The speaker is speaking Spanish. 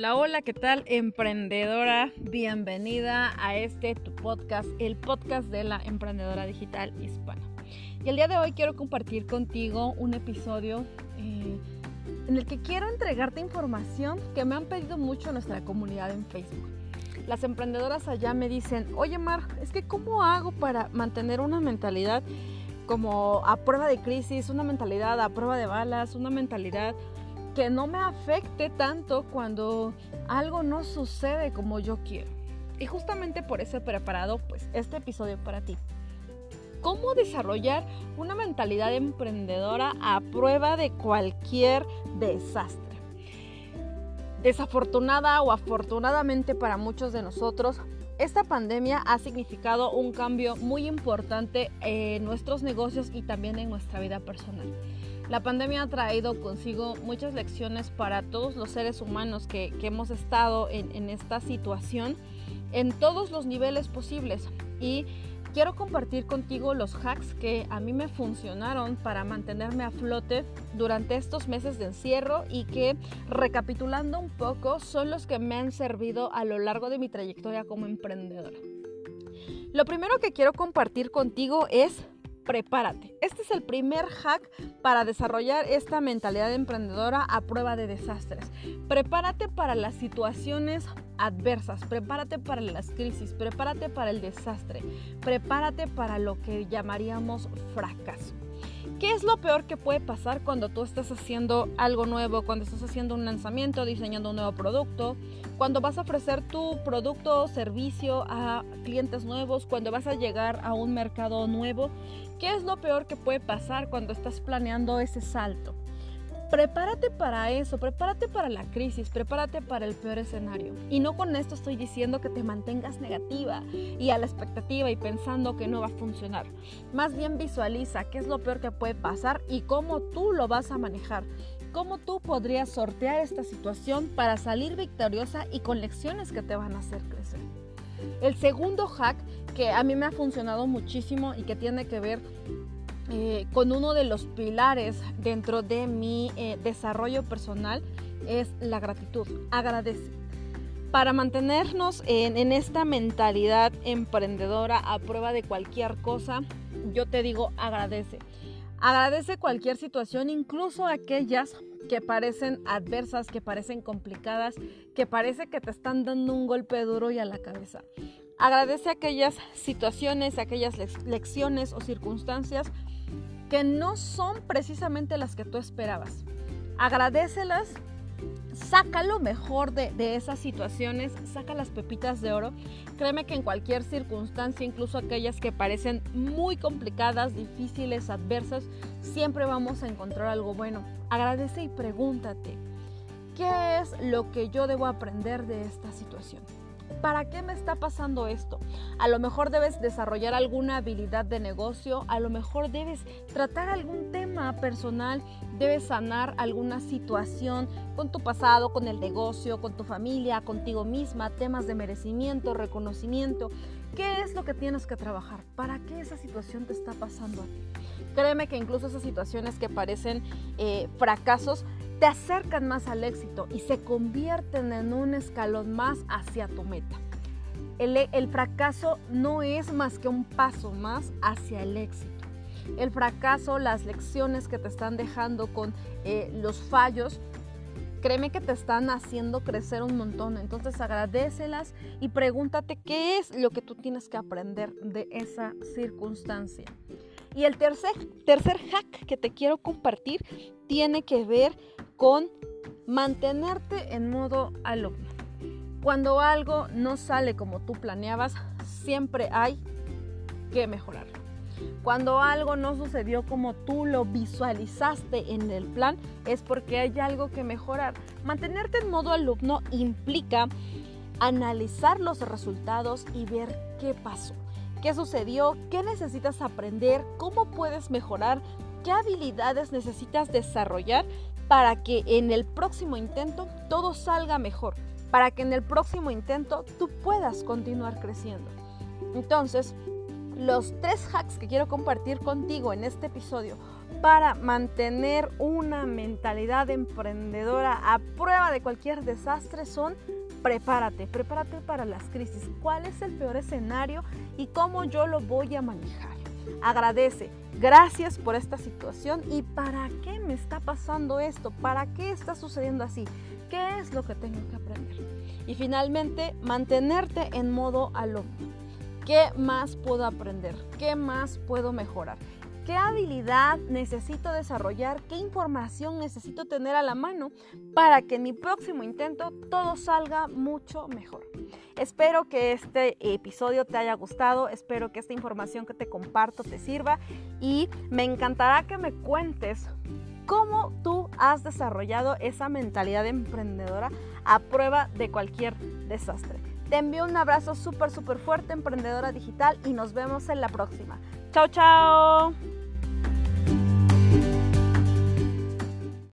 Hola, hola, ¿qué tal emprendedora? Bienvenida a este tu podcast, el podcast de la emprendedora digital hispana. Y el día de hoy quiero compartir contigo un episodio eh, en el que quiero entregarte información que me han pedido mucho nuestra comunidad en Facebook. Las emprendedoras allá me dicen, oye Mar, es que ¿cómo hago para mantener una mentalidad como a prueba de crisis, una mentalidad a prueba de balas, una mentalidad que no me afecte tanto cuando algo no sucede como yo quiero. Y justamente por eso he preparado pues este episodio para ti. ¿Cómo desarrollar una mentalidad emprendedora a prueba de cualquier desastre? Desafortunada o afortunadamente para muchos de nosotros, esta pandemia ha significado un cambio muy importante en nuestros negocios y también en nuestra vida personal. La pandemia ha traído consigo muchas lecciones para todos los seres humanos que, hemos estado en, en esta situación en todos los niveles posibles. Y quiero compartir contigo los hacks que a mí me funcionaron para mantenerme a flote durante estos meses de encierro y que, recapitulando un poco, son los que me han servido a lo largo de mi trayectoria como emprendedora. Lo primero que quiero compartir contigo es prepárate. Este es el primer hack para desarrollar esta mentalidad emprendedora a prueba de desastres. Prepárate para las situaciones adversas, prepárate para las crisis, prepárate para el desastre, prepárate para lo que llamaríamos fracaso. ¿Qué es lo peor que puede pasar cuando tú estás haciendo algo nuevo, cuando estás haciendo un lanzamiento, diseñando un nuevo producto, cuando vas a ofrecer tu producto o servicio a clientes nuevos, cuando vas a llegar a un mercado nuevo? ¿Qué es lo peor que puede pasar cuando estás planeando ese salto? Prepárate para eso, prepárate para la crisis, prepárate para el peor escenario. Y no con esto estoy diciendo que te mantengas negativa y a la expectativa y pensando que no va a funcionar. Más bien visualiza qué es lo peor que puede pasar y cómo tú lo vas a manejar. Cómo tú podrías sortear esta situación para salir victoriosa y con lecciones que te van a hacer crecer. El segundo hack que a mí me ha funcionado muchísimo y que tiene que ver eh, con uno de los pilares dentro de mi eh, desarrollo personal es la gratitud. Agradece. Para mantenernos en, en, esta mentalidad emprendedora a prueba de cualquier cosa, yo te digo agradece. Agradece cualquier situación, incluso aquellas que parecen adversas, que parecen complicadas, que parece que te están dando un golpe duro y a la cabeza. Agradece aquellas situaciones, aquellas lecciones o circunstancias que no son precisamente las que tú esperabas. Agradecelas, saca lo mejor de, esas situaciones, saca las pepitas de oro. Créeme que en cualquier circunstancia, incluso aquellas que parecen muy complicadas, difíciles, adversas, siempre vamos a encontrar algo bueno. Agradece y pregúntate, ¿qué es lo que yo debo aprender de esta situación? ¿Para qué me está pasando esto? A lo mejor debes desarrollar alguna habilidad de negocio, a lo mejor debes tratar algún tema personal, debes sanar alguna situación con tu pasado, con el negocio, con tu familia, contigo misma, temas de merecimiento, reconocimiento. ¿Qué es lo que tienes que trabajar? ¿Para qué esa situación te está pasando a ti? Créeme que incluso esas situaciones que parecen eh, fracasos te acercan más al éxito y se convierten en un escalón más hacia tu meta. El, fracaso no es más que un paso más hacia el éxito. El fracaso, las lecciones que te están dejando con eh, los fallos, créeme que te están haciendo crecer un montón. Entonces agradecelas y pregúntate qué es lo que tú tienes que aprender de esa circunstancia. Y el tercer, tercer hack que te quiero compartir tiene que ver con mantenerte en modo alumno. Cuando algo no sale como tú planeabas, siempre hay que mejorarlo. Cuando algo no sucedió como tú lo visualizaste en el plan, es porque hay algo que mejorar. Mantenerte en modo alumno implica analizar los resultados y ver qué pasó, qué sucedió, qué necesitas aprender, cómo puedes mejorar, qué habilidades necesitas desarrollar para que en el próximo intento todo salga mejor, para que en el próximo intento tú puedas continuar creciendo. Entonces, los tres hacks que quiero compartir contigo en este episodio para mantener una mentalidad emprendedora a prueba de cualquier desastre son prepárate, prepárate para las crisis. ¿Cuál es el peor escenario y cómo yo lo voy a manejar? Agradece, gracias por esta situación y para qué me está pasando esto, para qué está sucediendo así, qué es lo que tengo que aprender. Y finalmente, mantenerte en modo alumno. ¿Qué más puedo aprender? ¿Qué más puedo mejorar? ¿Qué habilidad necesito desarrollar? ¿Qué información necesito tener a la mano para que en mi próximo intento todo salga mucho mejor? Espero que este episodio te haya gustado, espero que esta información que te comparto te sirva y me encantará que me cuentes cómo tú has desarrollado esa mentalidad emprendedora a prueba de cualquier desastre. Te envío un abrazo súper, súper fuerte, emprendedora digital, y nos vemos en la próxima. Chao, chao.